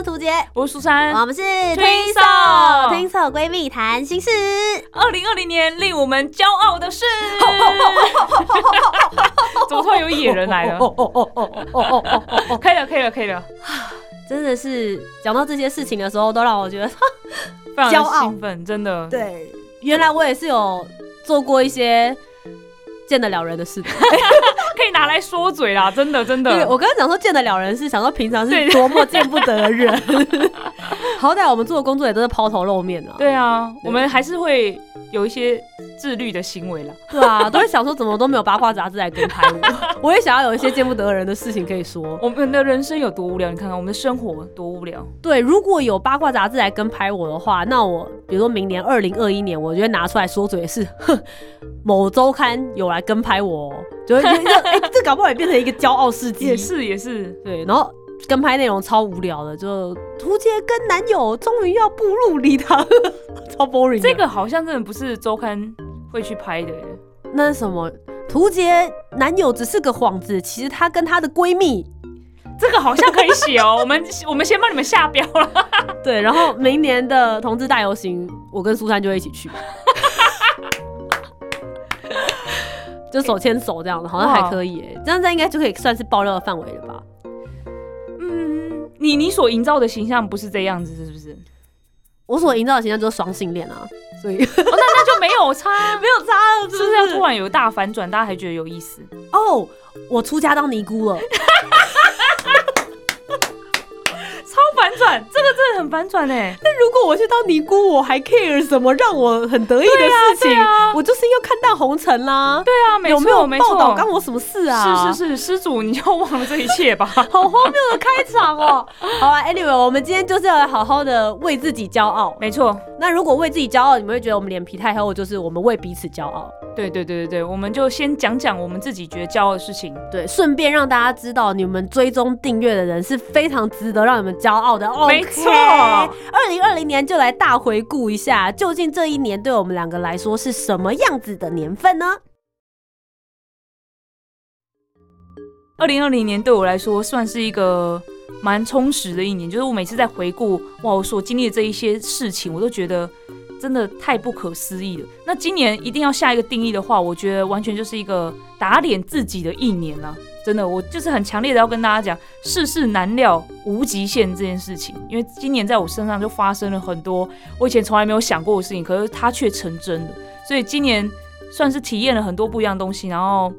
是涂杰，我是苏珊，我们是推手推手闺蜜谈心事。二零二零年令我们骄傲的是，怎么突然有野人来了？哦哦哦哦哦哦哦哦！可以了，可以了，可以了，真的是讲到这些事情的时候，都让我觉得 非常的骄傲兴奋，真的。对，原来我也是有做过一些见得了人的事的。可以拿来说嘴啦，真的，真对，的。我刚刚讲说见得了人是想说平常是多么见不得人，好歹我们做的工作也都是抛头露面啊。对啊，对我们还是会有一些自律的行为啦。对啊，都会想说怎么都没有八卦杂志来跟拍我，我也想要有一些见不得人的事情可以说。我们的人生有多无聊？你看看我们的生活多无聊。对，如果有八卦杂志来跟拍我的话，那我比如说明年二零二一年，我就会拿出来说嘴是，哼，某周刊有来跟拍我、哦，就会觉得哎、这搞不好也变成一个骄傲事迹。也是也是，对，然后跟拍内容超无聊的，就图杰跟男友终于要步入礼堂，超 boring 的。这个好像真的不是周刊会去拍的耶。那是什么？图杰男友只是个幌子，其实她跟她的闺蜜这个好像可以写哦，我们 我们先帮你们下标了。对，然后明年的同志大游行，我跟苏珊就会一起去，就手牵手这样子，好像还可以欸，这样这应该就可以算是爆料的范围了吧？嗯，你你所营造的形象不是这样子，是不是？我所营造的形象就是双性恋啊，所以那那就没有差，没有差了，是不是要突然有大反转，大家还觉得有意思？哦，我出家当尼姑了。超反转，这个真的很反转哎。那如果我去当尼姑，我还 care 什么让我很得意的事情？对啊我就是要看淡红尘啦。对啊，没有没有报道干我什么事啊？是是是，施主你就忘了这一切吧。好荒谬的开场哦！好啊，Anyway，我们今天就是要来好好的为自己骄傲。没错，那如果为自己骄傲，你们会觉得我们脸皮太厚，就是我们为彼此骄傲。对对对对对，我们就先讲讲我们自己觉得骄傲的事情。对，顺便让大家知道，你们追踪订阅的人是非常值得让你们骄傲的。没错二零二零年就来大回顾一下，究竟这一年对我们两个来说是什么样子的年份呢？二零二零年对我来说算是一个蛮充实的一年，就是我每次在回顾哇我所经历的这一些事情，我都觉得真的太不可思议了。那今年一定要下一个定义的话，我觉得完全就是一个打脸自己的一年啊！真的，我就是很强烈的要跟大家讲，世事难料无极限这件事情，因为今年在我身上就发生了很多我以前从来没有想过的事情，可是它却成真了。所以今年算是体验了很多不一样的东西，然后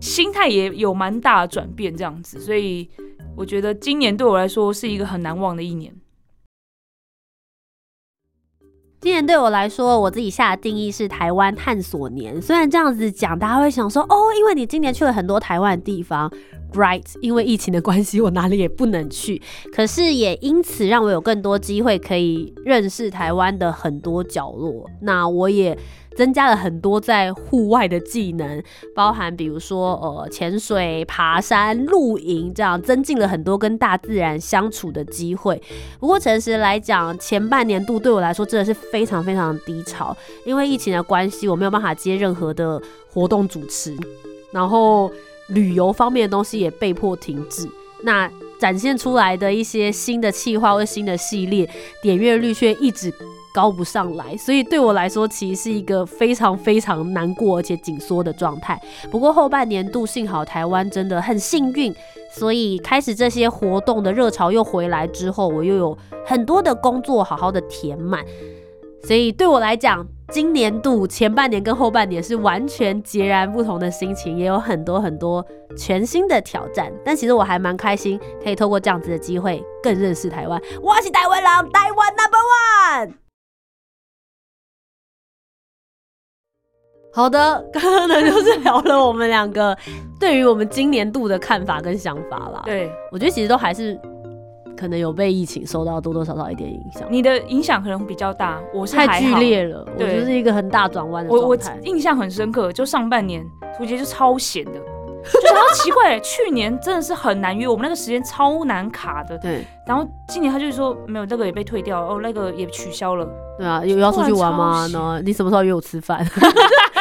心态也有蛮大的转变，这样子。所以我觉得今年对我来说是一个很难忘的一年。今年对我来说，我自己下的定义是台湾探索年。虽然这样子讲，大家会想说，哦，因为你今年去了很多台湾的地方，right？因为疫情的关系，我哪里也不能去。可是也因此让我有更多机会可以认识台湾的很多角落。那我也增加了很多在户外的技能，包含比如说呃潜水、爬山、露营，这样增进了很多跟大自然相处的机会。不过诚实来讲，前半年度对我来说真的是非常非常低潮，因为疫情的关系，我没有办法接任何的活动主持，然后旅游方面的东西也被迫停滞。那展现出来的一些新的企划或新的系列，点阅率却一直高不上来，所以对我来说，其实是一个非常非常难过而且紧缩的状态。不过后半年度，幸好台湾真的很幸运，所以开始这些活动的热潮又回来之后，我又有很多的工作好好的填满。所以对我来讲，今年度前半年跟后半年是完全截然不同的心情，也有很多很多全新的挑战。但其实我还蛮开心，可以透过这样子的机会更认识台湾。我是台湾人，台湾 Number One。好的，刚刚呢就是聊了我们两个对于我们今年度的看法跟想法啦。对，我觉得其实都还是可可能有被疫情受到多多少少一点影响。你的影响可能比较大，我是太剧。烈了，我对就是一个很大转弯的我我状态。印象很深刻，就上半年图杰就超闲的，就是好奇怪，去年真的是很难约，我们那个时间超难卡的。对然后今年他就是说没有，那个也被退掉，哦，那个也取消了。对啊，有有要出去玩吗？呢？你什么时候约我吃饭？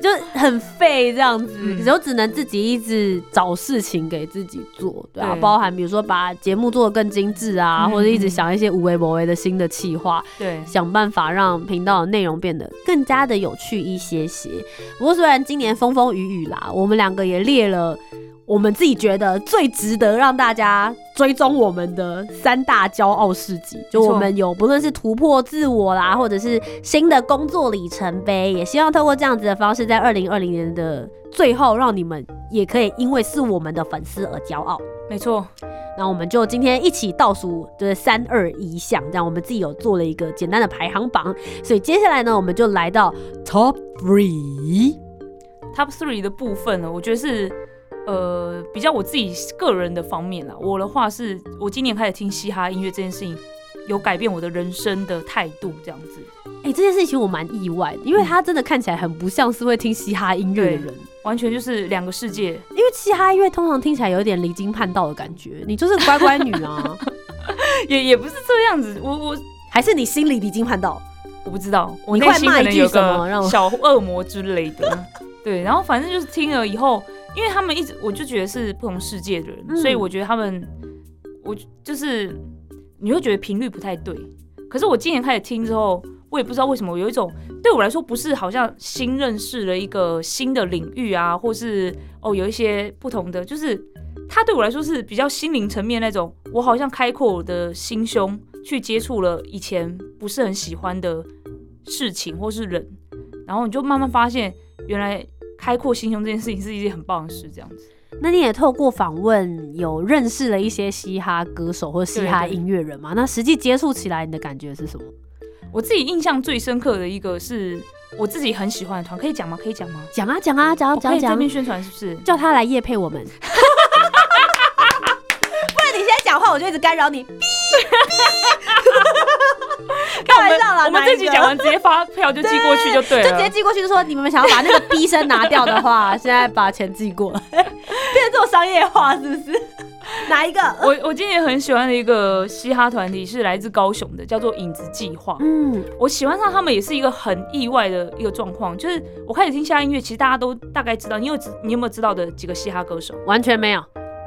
就很废这样子，嗯就只能自己一直找事情给自己做，对啊，对包含比如说把节目做得更精致啊，嗯或者一直想一些无为不为的新的企划，对，想办法让频道的内容变得更加的有趣一些些。不过虽然今年风风雨雨啦，我们两个也列了。我们自己觉得最值得让大家追踪我们的三大骄傲事迹，就我们有不论是突破自我啦，或者是新的工作里程碑，也希望透过这样子的方式，在二零二零年的最后，让你们也可以因为是我们的粉丝而骄傲。没错，那我们就今天一起倒数，就是三二一项，这样我们自己有做了一个简单的排行榜。所以接下来呢，我们就来到 Top Three。Top three 的部分呢，我觉得是呃比较我自己个人的方面啦。我的话是我今年开始听嘻哈音乐这件事情，有改变我的人生的态度，这样子哎、这件事情我蛮意外的，因为他真的看起来很不像是会听嘻哈音乐的人，完全就是两个世界。因为嘻哈音乐通常听起来有点离经叛道的感觉。你就是乖乖女啊，也也不是这样子，我我还是你心里离经叛道？我不知道，我你内心可能有个小恶魔之类的。对，然后反正就是听了以后，因为他们一直我就觉得是不同世界的人，嗯所以我觉得他们，我就是你会觉得频率不太对。可是我今年开始听之后，我也不知道为什么，有一种对我来说不是好像新认识了一个新的领域啊，或是哦有一些不同的，就是它对我来说是比较心灵层面那种，我好像开阔我的心胸去接触了以前不是很喜欢的事情或是人，然后你就慢慢发现，原来开阔心胸这件事情是一件很棒的事，这样子。那你也透过访问有认识了一些嘻哈歌手或嘻哈音乐人嘛？那实际接触起来，你的感觉是什么？我自己印象最深刻的一个是我自己很喜欢的团，可以讲吗？可以讲吗？讲啊讲啊讲啊讲讲，以这边宣传是不是？叫他来夜配我们。不然你现在讲话，我就一直干扰你。我们这集讲完直接发票就寄过去就对了就直接。寄过去，就说你们想要把那个逼声拿掉的话，现在把钱寄过来，变成这种商业化是不是？哪一个？我我今年很喜欢的一个嘻哈团体是来自高雄的，叫做影子计划。嗯，我喜欢上他们也是一个很意外的一个状况，就是我开始听嘻哈音乐，其实大家都大概知道，你有知你有没有知道的几个嘻哈歌手？完全没有。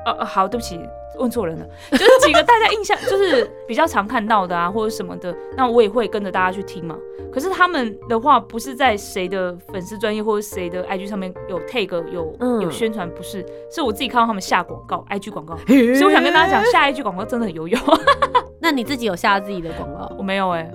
呃呃，好，对不起，问错人了，就是几个大家印象就是比较常看到的啊，或者什么的，那我也会跟着大家去听嘛。可是他们的话，不是在谁的粉丝专业或者谁的 IG 上面有 tag 有、嗯。有宣传，不是，是我自己看到他们下广告，IG 广告，所以我想跟大家讲，下 IG 广告真的很有用。那你自己有下自己的广告？我没有哎、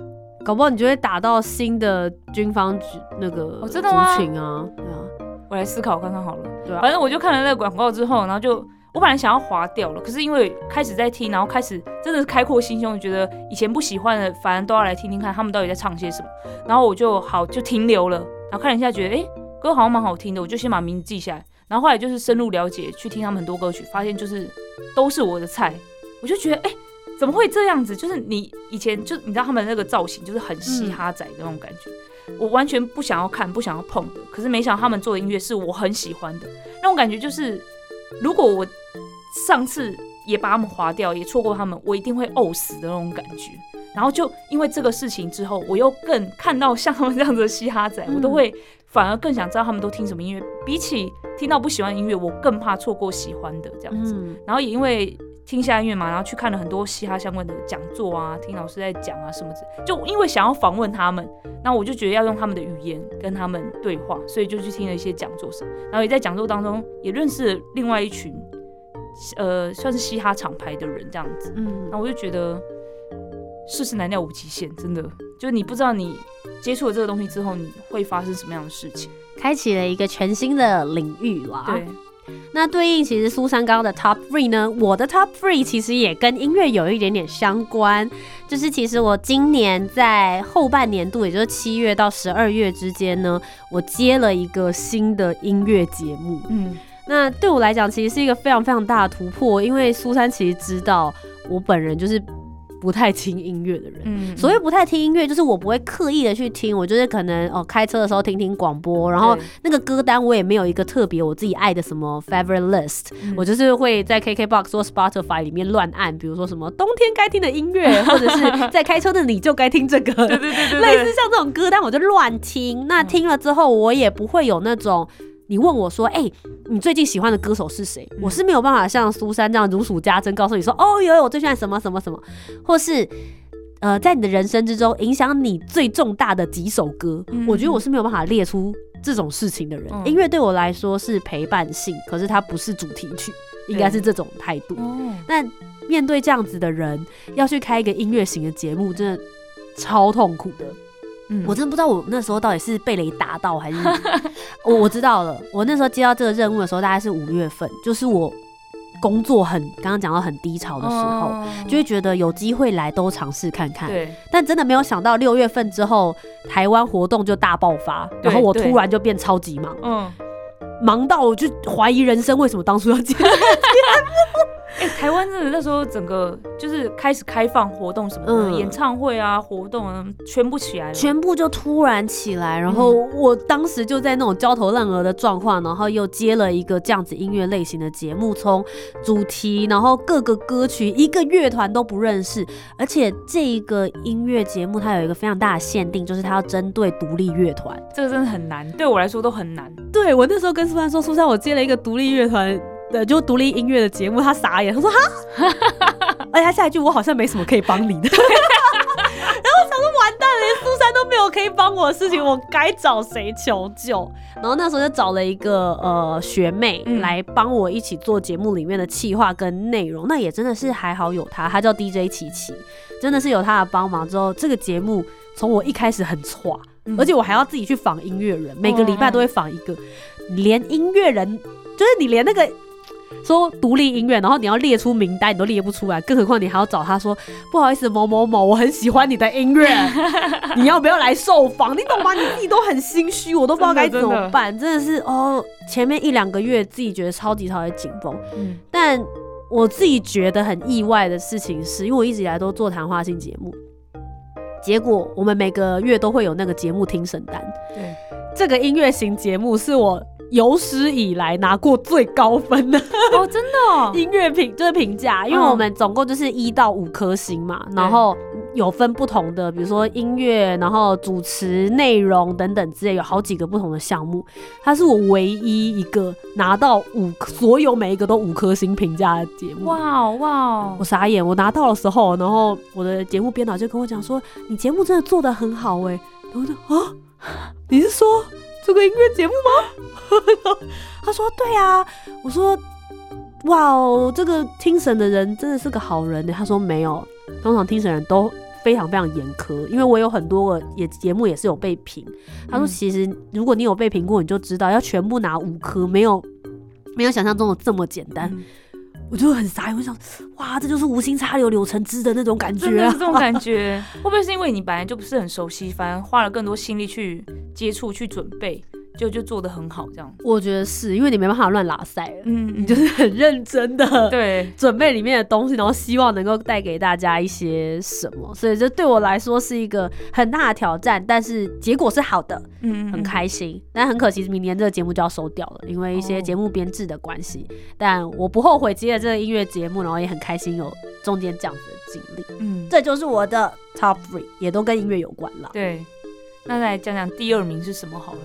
搞不好你就会打到新的军方局那个族群啊，对啊，我来思考看看好了。对啊。反正我就看了那个广告之后，然后就我本来想要划掉了，可是因为开始在听，然后开始真的是开阔心胸，觉得以前不喜欢的，反正都要来听听看他们到底在唱些什么。然后我就好就停留了，然后看了一下，觉得诶歌好像蛮好听的，我就先把名字记下来。然后后来就是深入了解，去听他们很多歌曲，发现就是都是我的菜，我就觉得诶怎么会这样子？就是你以前就你知道他们那个造型就是很嘻哈仔的那种感觉。我完全不想要看、不想要碰的，可是没想到他们做的音乐是我很喜欢的，那种感觉就是，如果我上次也把他们划掉，也错过他们，我一定会呕死的那种感觉。然后就因为这个事情之后，我又更看到像他们这样子的嘻哈仔，嗯我都会反而更想知道他们都听什么音乐。比起听到不喜欢的音乐，我更怕错过喜欢的这样子。嗯，然后也因为听嘻哈音乐嘛，然后去看了很多嘻哈相关的讲座啊，听老师在讲啊什么的，就因为想要访问他们，那我就觉得要用他们的语言跟他们对话，所以就去听了一些讲座什么，然后也在讲座当中也认识了另外一群，呃，算是嘻哈厂牌的人这样子，嗯然后我就觉得世事难料无极限，真的，就是你不知道你接触了这个东西之后，你会发生什么样的事情，开启了一个全新的领域啦。对。那对应其实苏珊刚刚的 Top Three 呢，我的 Top Three 其实也跟音乐有一点点相关，就是其实我今年在后半年度，也就是七月到十二月之间呢，我接了一个新的音乐节目。嗯，那对我来讲，其实是一个非常非常大的突破，因为苏珊其实知道我本人就是不太听音乐的人。嗯所谓不太听音乐，就是我不会刻意的去听，我就是可能哦开车的时候听听广播，然后那个歌单我也没有一个特别我自己爱的什么 favorite list，、嗯我就是会在 KKBox 或 Spotify 里面乱按，比如说什么冬天该听的音乐，或者是在开车的你就该听这个，对对对对对，类似像这种歌单我就乱听。那听了之后，我也不会有那种。你问我说：“哎、你最近喜欢的歌手是谁？”嗯我是没有办法像苏珊这样如数家珍，告诉你说：“哦，有有，我最喜欢什么什么什么。”或是呃，在你的人生之中影响你最重大的几首歌，嗯我觉得我是没有办法列出这种事情的人。嗯音乐对我来说是陪伴性，可是它不是主题曲，应该是这种态度。哦，那面对这样子的人，要去开一个音乐型的节目，真的超痛苦的。嗯我真的不知道我那时候到底是被雷打到还是 我我知道了。我那时候接到这个任务的时候，大概是五月份，就是我工作很刚刚讲到很低潮的时候，哦就会觉得有机会来都尝试看看。对，但真的没有想到六月份之后，台湾活动就大爆发，然后我突然就变超级忙，嗯，忙到我就怀疑人生为什么当初要接。哎、台湾真的那时候整个就是开始开放活动什么的，嗯演唱会啊活动啊全部起来了，全部就突然起来，然后我当时就在那种焦头烂额的状况，然后又接了一个这样子音乐类型的节目，从主题，然后各个歌曲，一个乐团都不认识，而且这一个音乐节目它有一个非常大的限定，就是它要针对独立乐团。这个真的很难，对我来说都很难。对我那时候跟苏珊说，苏珊我接了一个独立乐团的，就独立音乐的节目，他傻眼，他说哈，而且他下一句我好像没什么可以帮你的，然后我想说完蛋了，连苏珊都没有可以帮我的事情，我该找谁求救？然后那时候就找了一个呃学妹嗯来帮我一起做节目里面的企划跟内容，那也真的是还好有她，她叫 DJ 琪琪，真的是有她的帮忙之后，这个节目从我一开始很差。嗯而且我还要自己去访音乐人，每个礼拜都会访一个，连音乐人就是你连那个说独立音乐，然后你要列出名单，你都列不出来，更何况你还要找他说不好意思某某某，我很喜欢你的音乐，你要不要来受访？你懂吗？你自己都很心虚，我都不知道该怎么办，真的是哦，前面一两个月自己觉得超级超级紧绷，嗯但我自己觉得很意外的事情是，因为我一直以来都做谈话性节目，结果我们每个月都会有那个节目听审单。对，这个音乐型节目是我有史以来拿过最高分的哦，真的、哦，音乐评，就是评价，因为嗯我们总共就是一到五颗星嘛，然后有分不同的，比如说音乐，然后主持、内容等等之类，有好几个不同的项目。它是我唯一一个拿到五，所有每一个都五颗星评价的节目。哇哦哇哦我，傻眼，我拿到的时候，然后我的节目编导就跟我讲说：“你节目真的做得很好哎。”然后我就啊，你是说这个音乐节目吗？他说：“对啊。”我说：“哇哦，这个听审的人真的是个好人呢。”他说：“没有，通常听审人都非常非常严苛，因为我有很多个也节目也是有被评。他说：“嗯其实如果你有被评过，你就知道要全部拿五颗，没有没有想象中的这么简单。嗯我就很傻眼，我想，哇，这就是无心插柳柳成枝的那种感觉啊是！这种感觉，会不会是因为你本来就不是很熟悉，反而花了更多心力去接触、去准备，就就做的很好这样？我觉得是因为你没办法乱拉塞了，嗯，你就是很认真的 对，准备里面的东西，然后希望能够带给大家一些什么，所以这对我来说是一个很大的挑战，但是结果是好的，嗯，很开心。但很可惜，明年这个节目就要收掉了，因为一些哦节目编制的关系。但我不后悔接了这个音乐节目，然后也很开心有中间这样子的经历。嗯，这就是我的 top three，也都跟音乐有关了。对。那来讲讲第二名是什么好了。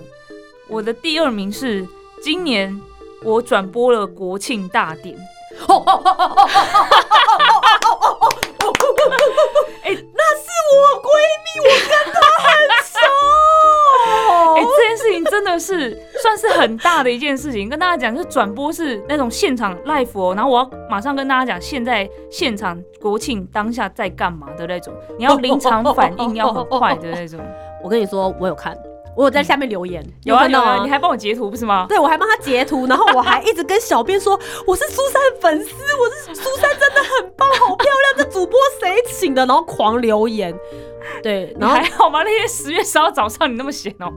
我的第二名是今年我转播了国庆大典。哎、那是我闺蜜，我跟她很熟。哎、这件事情真的是算是很大的一件事情，跟大家讲，就是转播是那种现场 live 哦，然后我要马上跟大家讲，现在现场国庆当下在干嘛的那种，你要临场反应要很快的那种。我跟你说，我有看，我有在下面留言，有啊有啊，你还帮我截图不是吗？对我还帮他截图，然后我还一直跟小编说我是苏珊粉丝，我是苏珊真的很棒，好漂亮，这主播谁请的？然后狂留言，对，然后你还好吗？那天十月十号早上你那么闲哦、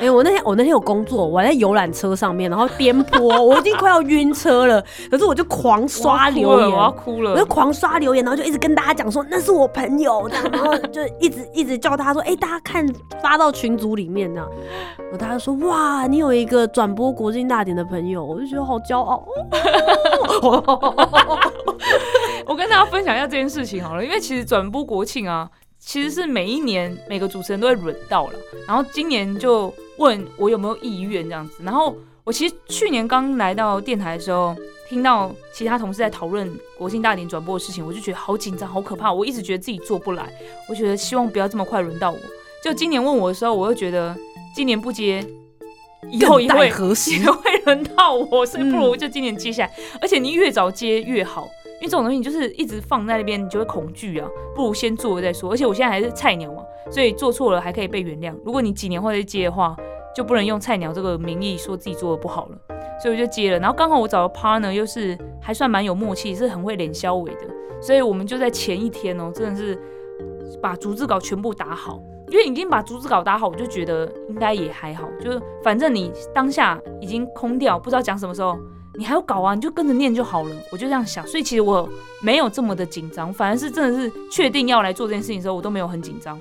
哎、我那天我那天有工作，我还在游览车上面，然后颠簸，我已经快要晕车了，可是我就狂刷留我要言。哭了，我要哭了。狂刷留言，然后就一直跟大家讲说那是我朋友这样，然后就一直一直叫大家说，哎、大家看发到群组里面这样，然后大家说哇，你有一个转播国庆大典的朋友，我就觉得好骄傲。我跟大家分享一下这件事情好了，因为其实转播国庆啊，其实是每一年每个主持人都会轮到了，然后今年就问我有没有意愿这样子，然后我其实去年刚来到电台的时候，听到其他同事在讨论国庆大典转播的事情，我就觉得好紧张、好可怕，我一直觉得自己做不来，我觉得希望不要这么快轮到我。就今年问我的时候，我又觉得今年不接。以后也更会待何时 也会轮到我，所以不如嗯就今年接下来。而且你越早接越好，因因为这种东西你就是一直放在那边，你就会恐惧啊，不如先做了再说。而且我现在还是菜鸟嘛，所以做错了还可以被原谅。如果你几年后再接的话，就不能用菜鸟这个名义说自己做的不好了。所以我就接了，然后刚好我找的 partner 又是还算蛮有默契，是很会脸消尾的，所以我们就在前一天哦，真的是把逐字稿全部打好。因为已经把逐字稿打好，我就觉得应该也还好，就是反正你当下已经空掉，不知道讲什么时候，你还要搞啊，你就跟着念就好了。我就这样想，所以其实我没有这么的紧张，反而是真的是确定要来做这件事情的时候，我都没有很紧张。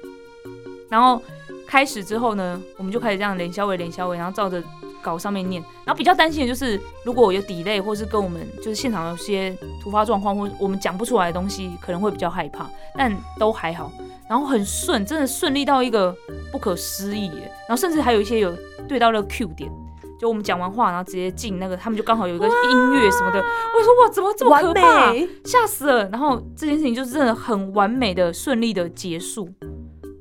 然后开始之后呢，我们就开始这样连消尾连消尾，然后照着稿上面念。然后比较担心的就是，如果有 delay 或是跟我们就是现场有些突发状况，或我们讲不出来的东西，可能会比较害怕，但都还好。然后很顺，真的顺利到一个不可思议。然后甚至还有一些有对到那个 Q 点，就我们讲完话，然后直接进那个，他们就刚好有一个音乐什么的。我说哇，怎么这么可完怕？美，吓死了！然后这件事情就是真的很完美的、顺利的结束，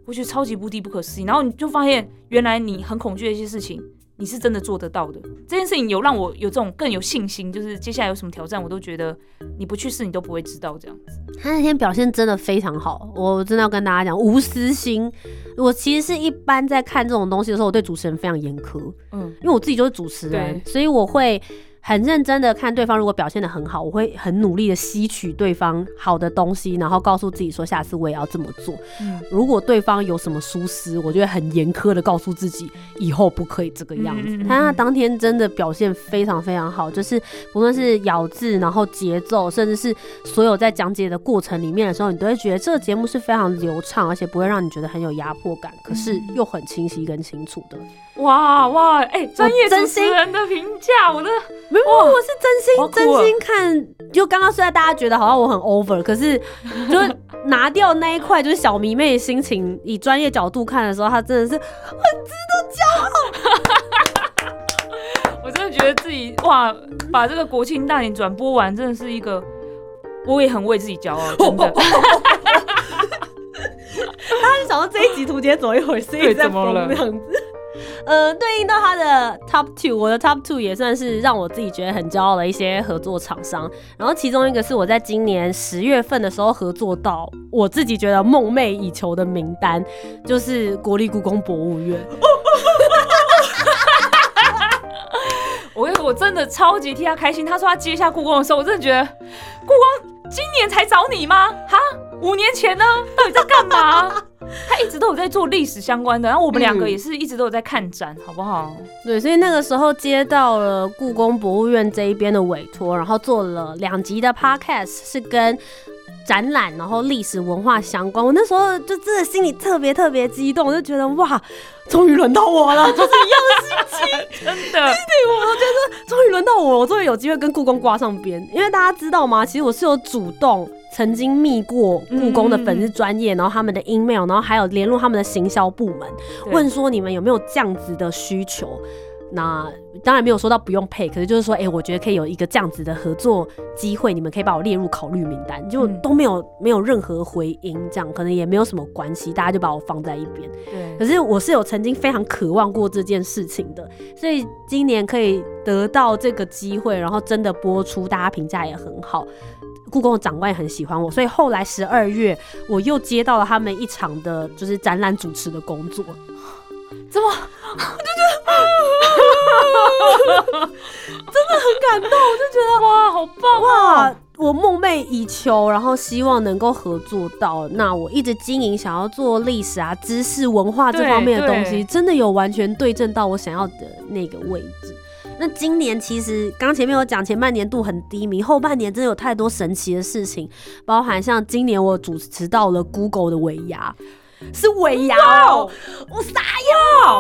我觉得超级无敌不可思议。然后你就发现，原来你很恐惧的一些事情，你是真的做得到的。这件事情有让我有这种更有信心，就是接下来有什么挑战，我都觉得你不去试，你都不会知道这样子。他那天表现真的非常好，我真的要跟大家讲，无私心。我其实是一般在看这种东西的时候，我对主持人非常严苛，嗯，因为我自己就是主持人，所以我会很认真的看对方，如果表现的很好，我会很努力的吸取对方好的东西，然后告诉自己说，下次我也要这么做。嗯如果对方有什么疏失，我就会很严苛的告诉自己，以后不可以这个样子。他当天真的表现非常非常好，就是不论是咬字，然后节奏，甚至是所有在讲解的过程里面的时候，你都会觉得这个节目是非常流畅，而且不会让你觉得很有压迫感，可是又很清晰跟清楚的。哇哇，哎、专业主真心持人的评价，我的没有，我是真心真心看。就刚刚虽然大家觉得好像我很 over，可是就是拿掉那一块，就是小迷妹的心情，以专业角度看的时候，她真的是很值得骄傲我真的觉得自己哇，把这个国庆大典转播完，真的是一个，我也很为自己骄傲，真的。大家就想到这一集图杰怎么一回事，一对直在怎么这样子。呃，对应到他的 top two，我的 top two 也算是让我自己觉得很骄傲的一些合作厂商。然后其中一个是我在今年十月份的时候合作到我自己觉得梦寐以求的名单，就是国立故宫博物院。我跟你说我真的超级替他开心。他说他接下故宫的时候，我真的觉得故宫今年才找你吗？哈，五年前呢，到底在干嘛？他一直都有在做历史相关的，然后我们两个嗯也是一直都有在看展，好不好？对，所以那个时候接到了故宫博物院这一边的委托，然后做了两集的 podcast，是跟展览然后历史文化相关。我那时候就真的心里特别特别激动，我就觉得哇，终于轮到我了，就是一样的心情。真的，对，我觉得终于轮到我了，我终于有机会跟故宫挂上边。因为大家知道吗？其实我是有主动曾经密过故宫的粉丝专业，然后他们的 email，然后还有联络他们的行销部门，问说你们有没有这样子的需求。那当然没有说到不用配，可是就是说，哎、我觉得可以有一个这样子的合作机会，你们可以把我列入考虑名单，就嗯都没有没有任何回音，这样可能也没有什么关系，大家就把我放在一边。对，可是我是有曾经非常渴望过这件事情的，所以今年可以得到这个机会，然后真的播出，大家评价也很好。故宫的长官也很喜欢我，所以后来十二月我又接到了他们一场的，就是展览主持的工作。怎么？我就觉得 真的很感动，我就觉得哇，好棒啊！哇，我梦寐以求，然后希望能够合作到。那我一直经营，想要做历史啊、知识、文化这方面的东西，真的有完全对正到我想要的那个位置。那今年其实刚前面有讲，前半年度很低迷，后半年真的有太多神奇的事情，包含像今年我主持到了 Google 的尾牙，是尾牙哦，我傻呀！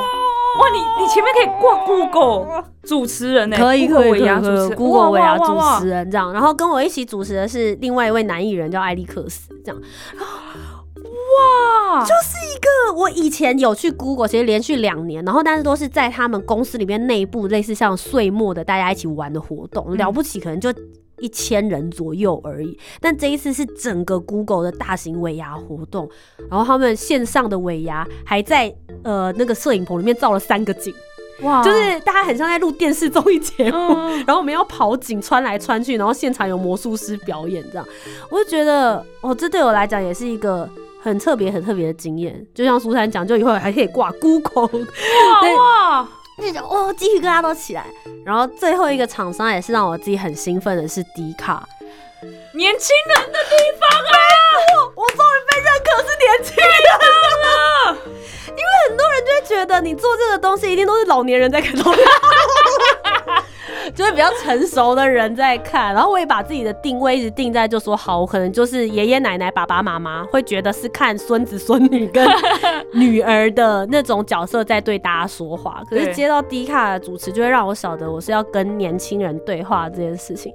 哇，你你前面可以挂 Google 主持人呢？可以可以可以，Google 尾牙主持人这样，然后跟我一起主持的是另外一位男艺人叫艾利克斯这样。哇，就是一个我以前有去 Google，其实连续两年，然后但是都是在他们公司里面内部类似像岁末的大家一起玩的活动，了不起可能就一千人左右而已。但这一次是整个 Google 的大型尾牙活动，然后他们线上的尾牙还在呃那个摄影棚里面造了三个景，哇，就是大家很像在录电视综艺节目，然后我们要跑景穿来穿去，然后现场有魔术师表演这样，我就觉得哦，这对我来讲也是一个。很特别、很特别的经验，就像苏珊讲，就以后还可以挂 Google，哇，那种哦，鸡皮疙瘩都起来。然后最后一个厂商也是让我自己很兴奋的是迪卡，年轻人的地方啊！我终于被认可是年轻人了，因为很多人就会觉得你做这个东西一定都是老年人在看。就是比较成熟的人在看，然后我也把自己的定位一直定在，就说好，我可能就是爷爷奶奶、爸爸妈妈会觉得是看孙子孙女跟 女儿的那种角色在对大家说话。可是接到低卡的主持，就会让我晓得我是要跟年轻人对话这件事情。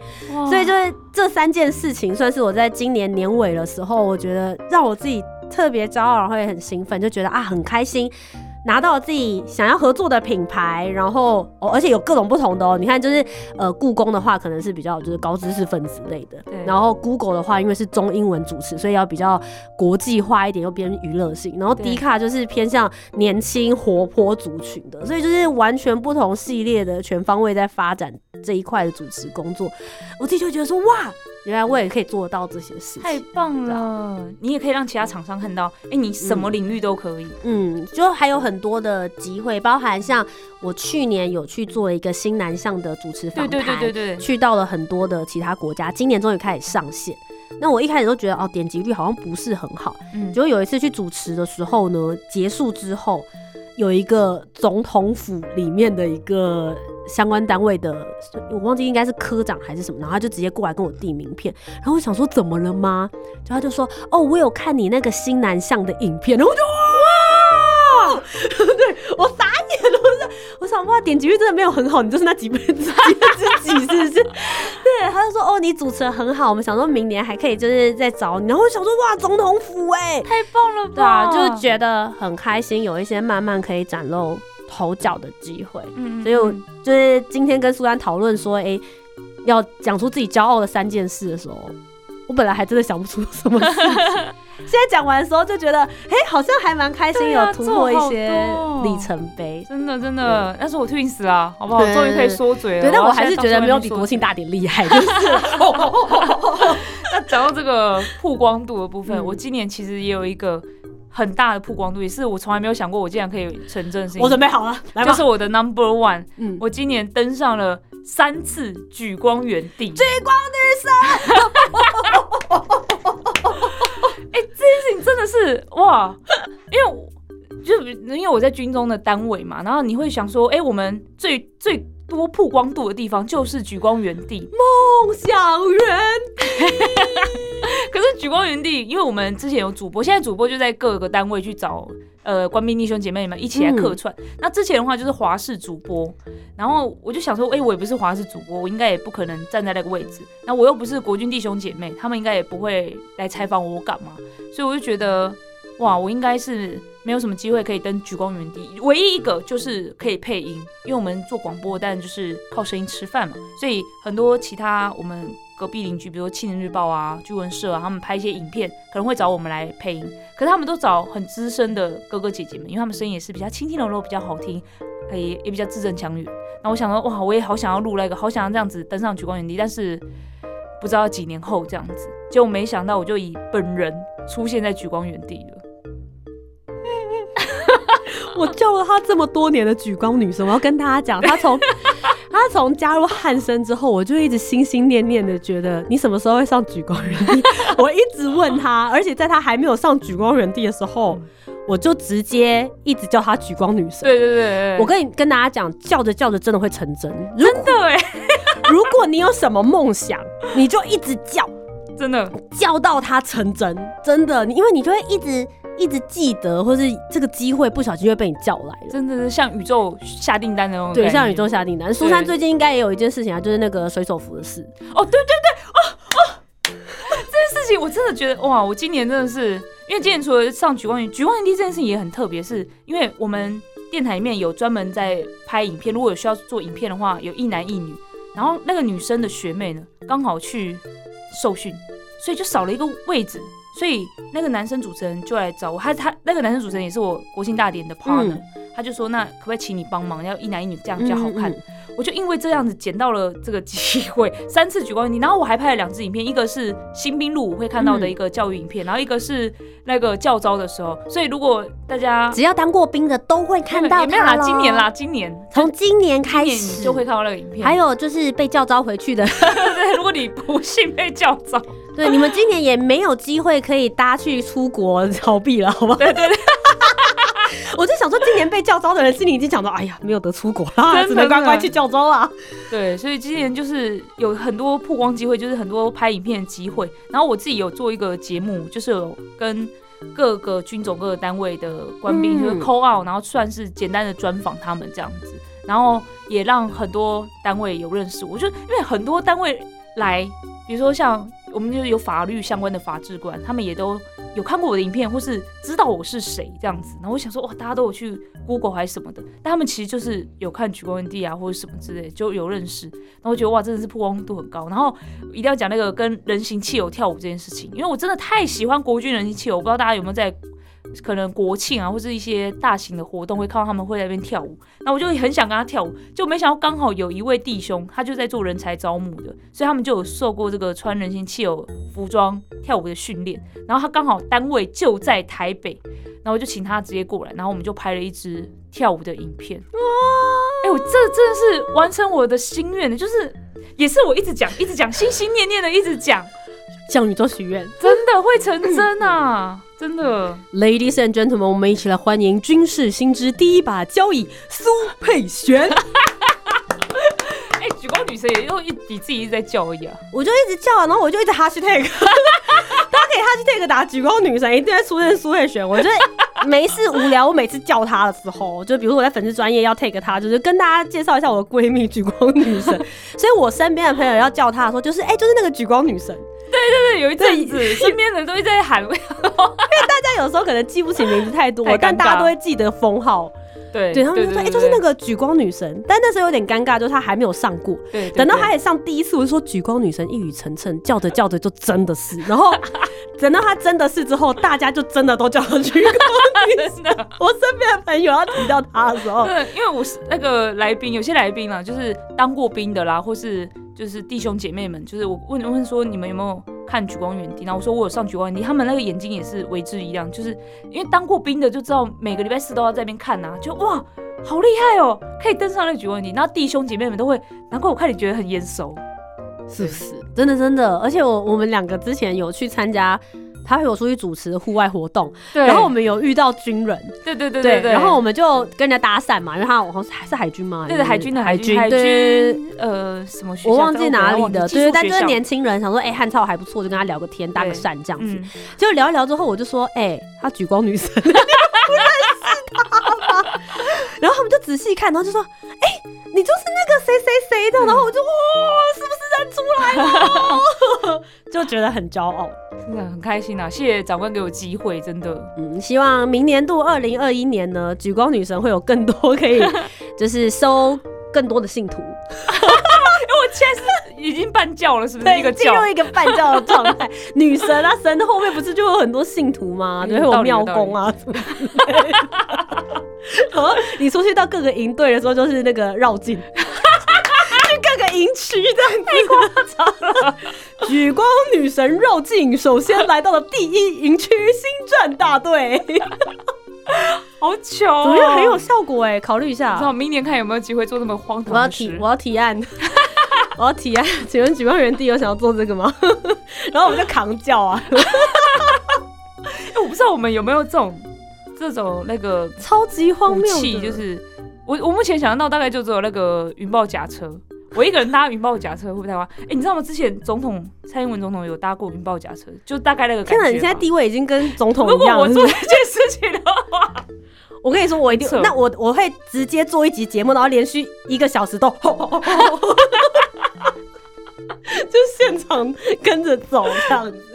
所以就是这三件事情，算是我在今年年尾的时候，我觉得让我自己特别骄傲，然后也很兴奋，就觉得啊很开心。拿到自己想要合作的品牌，然后哦，而且有各种不同的哦。你看，就是呃，故宫的话可能是比较就是高知识分子类的，然后 Google 的话，因为是中英文主持，所以要比较国际化一点，又偏娱乐性。然后迪卡就是偏向年轻活泼族群的，所以就是完全不同系列的全方位在发展这一块的主持工作。我自己就觉得说，哇！原来我也可以做到这些事情，太棒了！你也可以让其他厂商看到，哎，你什么领域都可以。嗯，就还有很多的机会，包含像我去年有去做一个新南向的主持访谈，对对对对对，去到了很多的其他国家，今年终于开始上线。那我一开始都觉得哦，点击率好像不是很好。嗯，就有一次去主持的时候呢，结束之后。有一个总统府里面的一个相关单位的，我忘记应该是科长还是什么，然后他就直接过来跟我递名片，然后我想说怎么了吗？然后他就说哦，我有看你那个新南向的影片，然后我就哇，我想哇，点击率真的没有很好，你就是那几分之几之几是不是？对，他就说哦，你主持的很好，我们想说明年还可以就是再找你，然后我想说哇，总统府哎，太棒了吧？对啊，就是觉得很开心，有一些慢慢可以展露头角的机会。嗯，所以我就是今天跟苏丹讨论说，哎，要讲出自己骄傲的三件事的时候，我本来还真的想不出什么事。现在讲完的时候就觉得，哎，好像还蛮开心，有突破一些里程碑。真的真的，但是我 twins 了，好不好？终于可以说嘴了。对，但我还是觉得没有比国庆大典厉害，就是。那讲到这个曝光度的部分，我今年其实也有一个很大的曝光度，也是我从来没有想过我竟然可以成真。我准备好了，来吧就是我的 number one。嗯，我今年登上了三次举光原地，举光女神。哎，这件事情真的是哇，因为就因为我在军中的单位嘛，然后你会想说，哎，我们最最多曝光度的地方就是举光原地，梦想原地。可是举光原地，因为我们之前有主播，现在主播就在各个单位去找。呃，官兵弟兄姐妹们一起来客串。那之前的话就是华视主播，然后我就想说，哎，我也不是华视主播，我应该也不可能站在那个位置。那我又不是国军弟兄姐妹，他们应该也不会来采访我干嘛？所以我就觉得，哇，我应该是没有什么机会可以登举光原地。唯一一个就是可以配音，因为我们做广播，但就是靠声音吃饭嘛。所以很多其他我们。隔壁邻居，比如说《青年日报》啊、《剧文社》啊，他们拍一些影片，可能会找我们来配音。可是他们都找很资深的哥哥姐姐们，因为他们声音也是比较轻轻柔柔，比较好听，也也比较字正腔圆。那我想说，哇，我也好想要录那个，好想要这样子登上举光原地，但是不知道几年后这样子。结果没想到，我就以本人出现在举光原地了。我叫了他这么多年的举光女神，我要跟大家讲，他从。他从加入汉生之后，我就一直心心念念的觉得你什么时候会上举光人地？我一直问他，而且在他还没有上举光人地的时候，我就直接一直叫他举光女神。对对对对，我跟你跟大家讲，叫着叫着真的会成真。真的哎，如果你有什么梦想，你就一直叫，真的叫到它成真，真的，你因为你就会一直一直记得，或是这个机会不小心就会被你叫来了。真的是像宇宙下订单的那种对，像宇宙下订单。苏珊最近应该也有一件事情啊，就是那个水手服的事。哦，对对对，哦哦，这件事情我真的觉得哇，我今年真的是，因为今年除了上举光云，举光云地这件事情也很特别，是因为我们电台里面有专门在拍影片，如果有需要做影片的话，有一男一女，然后那个女生的学妹呢刚好去受训，所以就少了一个位置。所以那个男生主持人就来找我，他他那个男生主持人也是我国庆大典的 partner，、他就说那可不可以请你帮忙，要一男一女这样比较好看。嗯嗯我就因为这样子捡到了这个机会，三次举光你，然后我还拍了两支影片，一个是新兵入伍会看到的一个教育影片，然后一个是那个教招的时候。所以如果大家只要当过兵的都会看到也没有啦，今年啦，，今年。从今年开始。你就会看到那个影片。还有就是被教招回去的，对，如果你不幸被教招，对，你们今年也没有机会可以搭去出国逃避了，好不好？对对对，我就想说，今年被叫招的人心里已经想到，哎呀，没有得出国啦，只能乖乖去叫招啦。对，所以今年就是有很多曝光机会，就是很多拍影片的机会。然后我自己有做一个节目，就是有跟各个军种、各个单位的官兵，嗯就是 call out，然后算是简单的专访他们这样子，然后也让很多单位有认识我。就因为很多单位来，比如说像我们就是有法律相关的法制官，他们也都有看过我的影片，或是知道我是谁这样子。然后我想说，哇，大家都有去 Google 还是什么的，但他们其实就是有看举国文帝啊，或者什么之类，就有认识。然后我觉得哇，真的是曝光度很高。然后一定要讲那个跟人形汽油跳舞这件事情，因为我真的太喜欢国军人形汽油，我不知道大家有没有在。可能国庆啊，或是一些大型的活动，会看到他们会在那边跳舞，那我就很想跟他跳舞，就没想到刚好有一位弟兄，他就在做人才招募的，所以他们就有受过这个穿人形汽偶服装跳舞的训练，然后他刚好单位就在台北，然后我就请他直接过来，然后我们就拍了一支跳舞的影片。哇！哎、我这真的是完成我的心愿的，就是也是我一直讲、一直讲、心心念念的一直讲，向宇宙许愿真的会成真啊！真的，，Ladies and gentlemen，我们一起来欢迎军事新知第一把交椅苏佩璇。哎、举光女神也就一你自己一直在叫而已啊。我就一直叫啊，然后我就一直 hashtag，大家可以 hashtag 打举光女神，一定会出现苏佩璇。我觉得没事无聊，我每次叫她的时候，就比如我在粉丝专业要 take 她，就是跟大家介绍一下我的闺蜜举光女神。所以我身边的朋友要叫她的时候，就是哎、就是那个举光女神。对对，有一阵子身边人都一直在喊，大家有时候可能记不起名字太多，太但大家都会记得封号。对对他们就说，哎、就是那个举光女神。但那时候有点尴尬，就是她还没有上过。对，对等到她也上第一次，我就说举光女神一语成谶，叫着叫着就真的是。然后 等到她真的是之后，大家就真的都叫她举光女神。我身边的朋友要提到她的时候，对，因为我是那个来宾，有些来宾啊，就是当过兵的啦，或是就是弟兄姐妹们，就是我问问说你们有没有看《举光远地》，然后我说我有上《举光原地》，他们那个眼睛也是为之一亮，就是因为当过兵的就知道每个礼拜四都要在那边看呐、就哇好厉害哦，可以登上那个《举光原地》，然后弟兄姐妹们都会，难怪我看你觉得很眼熟，是不是？真的真的，而且我我们两个之前有去参加。他陪我出去主持户外活动，对。然后我们有遇到军人，对对对对对，然后我们就跟人家搭讪嘛，因为他好像是是海军嘛？对对海军的海军海军呃什么学校，我忘记哪里的，对对，但就是年年轻人想说，哎、汉超还不错，就跟他聊个天，搭个对。讪这样子。嗯，结果聊一聊之后，我就说，哎、他举光女神，不认识他。吗？然后他们就仔细看，然后就说，哎、你就是那个谁谁谁的。然后我就哇，是不是认出来了？就觉得很骄傲。真的很开心啊！谢谢长官给我机会，真的。嗯，希望明年度二零二一年呢，举光女神会有更多可以，就是收更多的信徒。我现在是已经半教了，是不是？一个教进入一个半教的状态。女神啊，神的后面不是就有很多信徒吗？对，会有庙公啊什么的。然后你出去到各个营队的时候，就是那个绕境。去各个营区这样子，太夸张了！举光女神绕境，首先来到了第一营区星战大队。好糗、哦，怎么样？很有效果哎，考虑一下。明年看有没有机会做这么荒唐我要。提我要提案，我要提案。请问举办人第有想要做这个吗？然后我们就扛叫啊，哎我不知道我们有没有这种这种那个超级荒谬就是我我目前想到大概就只有那个云豹甲车。我一个人搭云豹甲车会不会太夸张？哎、你知道吗？之前总统蔡英文总统有搭过云豹甲车，就大概那个感觉吧。天哪！你现在地位已经跟总统如果一样了。是不是我做这件事情的话，我跟你说，我一定那我我会直接做一集节目，然后连续一个小时都，就现场跟着走这样子。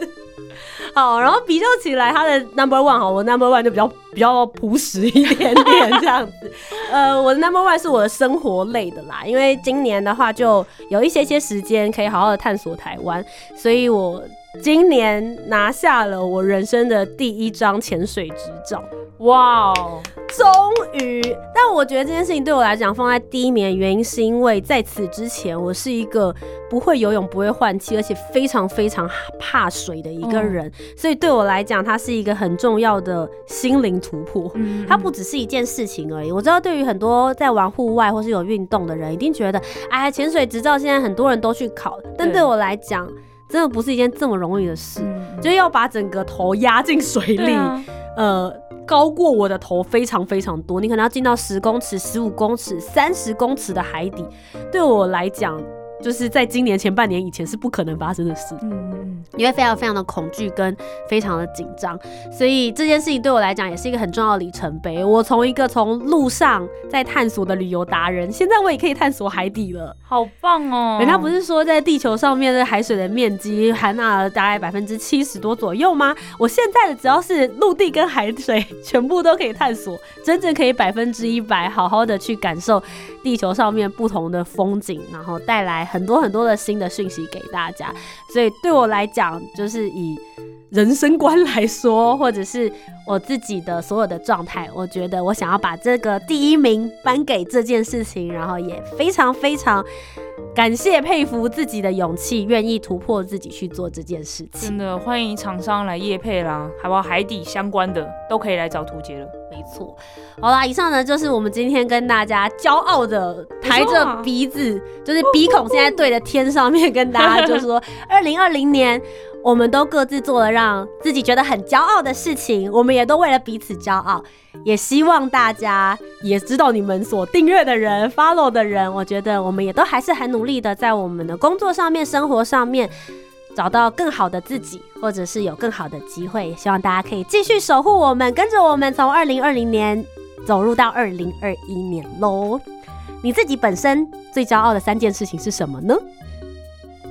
好，然后比较起来，他的 number one 好，我 number one 就比较比较朴实一点点这样子。呃，我的 number one 是我的生活类的啦，因为今年的话就有一些些时间可以好好的探索台湾，所以我今年拿下了我人生的第一张潜水执照。哇哦，终于，但我觉得这件事情对我来讲放在第一名的原因，是因为在此之前，我是一个不会游泳、不会换气，而且非常非常怕水的一个人，所以对我来讲，它是一个很重要的心灵突破。嗯它不只是一件事情而已。我知道，对于很多在玩户外或是有运动的人，一定觉得，哎，潜水执照现在很多人都去考，但对对我来讲，真的不是一件这么容易的事，嗯。就要把整个头压进水里。啊，呃，高过我的头非常非常多，你可能要进到十公尺、十五公尺、三十公尺的海底，对我来讲，就是在今年前半年以前是不可能发生的事。嗯嗯你会非常非常的恐惧跟非常的紧张，所以这件事情对我来讲也是一个很重要的里程碑。我从一个从路上在探索的旅游达人，现在我也可以探索海底了。好棒哦！人家不是说在地球上面的海水的面积含纳了大概百分之七十多左右吗？我现在的只要是陆地跟海水全部都可以探索，真正可以百分之一百好好的去感受地球上面不同的风景，然后带来很多很多的新的讯息给大家。所以对我来讲，就是以人生观来说，或者是我自己的所有的状态，我觉得我想要把这个第一名颁给这件事情，然后也非常非常感谢佩服自己的勇气，愿意突破自己去做这件事情。真的欢迎厂商来夜配啦，还有海底相关的都可以来找图杰了。没错，好啦，以上呢就是我们今天跟大家骄傲的抬着鼻子，就是鼻孔现在对着天上面，跟大家就说，二零二零年我们都各自做了让自己觉得很骄傲的事情，我们也都为了彼此骄傲，也希望大家也知道你们所订阅的人、follow 的人，我觉得我们也都还是很努力的，在我们的工作上面、生活上面。找到更好的自己，或者是有更好的机会，希望大家可以继续守护我们，跟着我们从二零二零年走入到二零二一年喽。你自己本身最骄傲的三件事情是什么呢？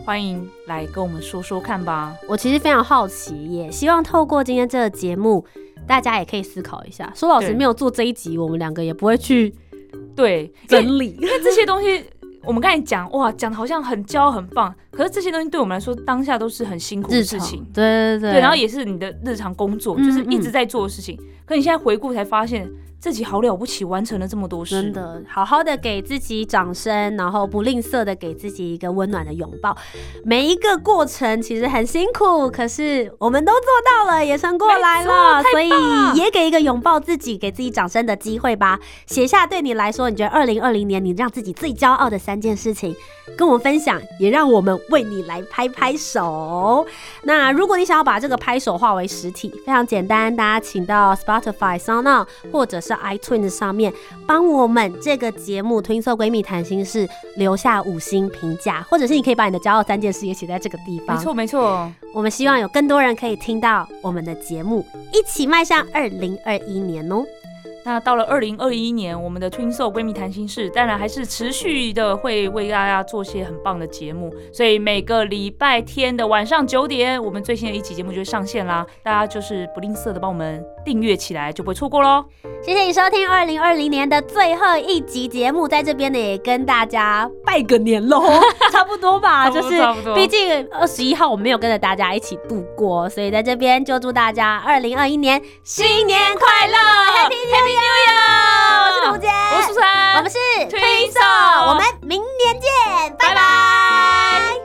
欢迎来跟我们说说看吧。我其实非常好奇，也希望透过今天这个节目，大家也可以思考一下。说老实，没有做这一集，我们两个也不会去对，整理。因为这些东西，我们刚才讲哇，讲的好像很骄傲很棒，可是这些东西对我们来说，当下都是很辛苦的事情。对对对对，然后也是你的日常工作，嗯就是一直在做的事情。可你现在回顾才发现，自己好了不起，完成了这么多事。真的，好好的给自己掌声，然后不吝啬的给自己一个温暖的拥抱。每一个过程其实很辛苦，可是我们都做到了，也撑过来了，所以也给一个拥抱自己、给自己掌声的机会吧。写下对你来说，你觉得二零二零年你让自己最骄傲的三件事情，跟我们分享，也让我们为你来拍拍手。那如果你想要把这个拍手化为实体，非常简单，大家请到 Spotify、Sound On 或者是 iTunes 上面帮我们这个节目《twin soul 闺蜜谈心事》留下五星评价，或者是你可以把你的骄傲三件事也写在这个地方。没错没错，我们希望有更多人可以听到我们的节目，一起迈向二零二一年哦。那到了二零二一年，我们的 Twin Soul 闺蜜谈心事，当然还是持续的会为大家做些很棒的节目。所以每个礼拜天的晚上九点，我们最新的一期节目就会上线啦。大家就是不吝啬的帮我们订阅起来就不会错过喽！谢谢你收听二零二零年的最后一集节目，在这边呢也跟大家拜个年喽，差不多吧，就是毕竟二十一号我没有跟着大家一起度过，所以在这边就祝大家二零二一年新年快乐，Happy New Year！我是涂姐，我是苏珊，我们是推手，我们明年见，拜拜。